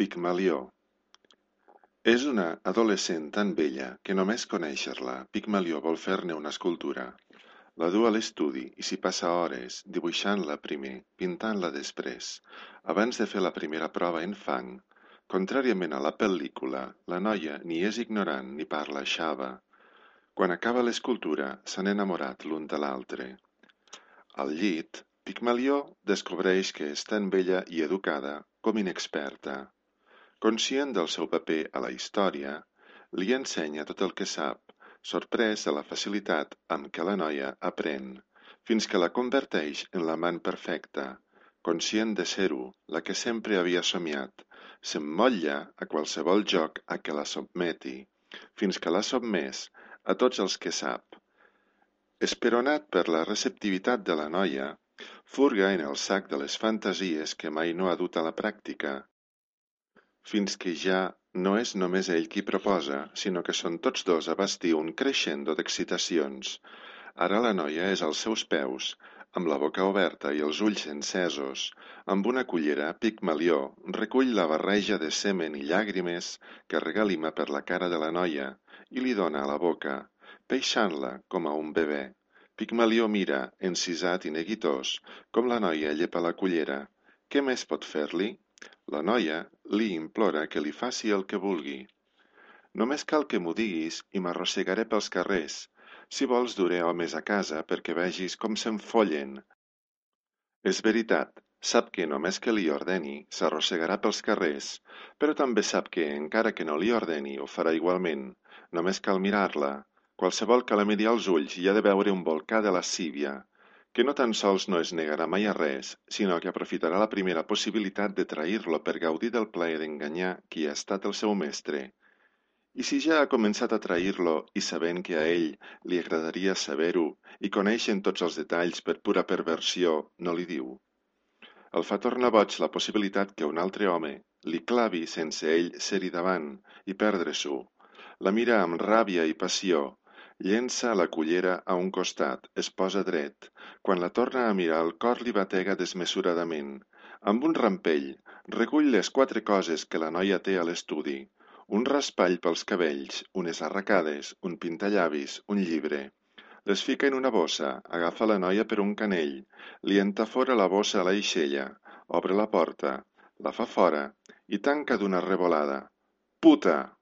Pigmalió És una adolescent tan bella que només conèixer-la Pigmalió vol fer-ne una escultura. La du a l'estudi i s'hi passa hores, dibuixant-la primer, pintant-la després, abans de fer la primera prova en fang. Contràriament a la pel·lícula, la noia ni és ignorant ni parla xava. Quan acaba l'escultura, s'han enamorat l'un de l'altre. Al llit, Pigmalió descobreix que és tan bella i educada com inexperta. Conscient del seu paper a la història, li ensenya tot el que sap, sorprès de la facilitat amb què la noia aprèn, fins que la converteix en l'amant perfecta, conscient de ser-ho, la que sempre havia somiat, s'emmotlla a qualsevol joc a què la sotmeti, fins que l'ha sotmès a tots els que sap. Esperonat per la receptivitat de la noia, Furga en el sac de les fantasies que mai no ha dut a la pràctica, fins que ja no és només ell qui proposa, sinó que són tots dos a bastir un crescendo d'excitacions. Ara la noia és als seus peus, amb la boca oberta i els ulls encesos, amb una cullera pigmalió, recull la barreja de semen i llàgrimes que regalima per la cara de la noia i li dona a la boca, peixant-la com a un bebè. Pigmalió mira, encisat i neguitós, com la noia llepa la cullera. Què més pot fer-li? La noia li implora que li faci el que vulgui. Només cal que m'ho diguis i m'arrossegaré pels carrers. Si vols duré homes a casa perquè vegis com s'enfollen. És veritat, sap que només que li ordeni s'arrossegarà pels carrers, però també sap que, encara que no li ordeni, ho farà igualment. Només cal mirar-la. Qualsevol que la miri als ulls hi ha de veure un volcà de lascívia, que no tan sols no es negarà mai a res, sinó que aprofitarà la primera possibilitat de trair-lo per gaudir del plaer d'enganyar qui ha estat el seu mestre. I si ja ha començat a trair-lo i sabent que a ell li agradaria saber-ho i coneixen tots els detalls per pura perversió, no li diu. El fa tornar boig la possibilitat que un altre home li clavi sense ell ser-hi davant i perdre-s'ho. La mira amb ràbia i passió, Llença la cullera a un costat, es posa dret. Quan la torna a mirar el cor li batega desmesuradament. Amb un rampell, recull les quatre coses que la noia té a l'estudi. Un raspall pels cabells, unes arracades, un pintallavis, un llibre. Les fica en una bossa, agafa la noia per un canell, li entafora la bossa a l'aixella, obre la porta, la fa fora i tanca d'una revolada. Puta!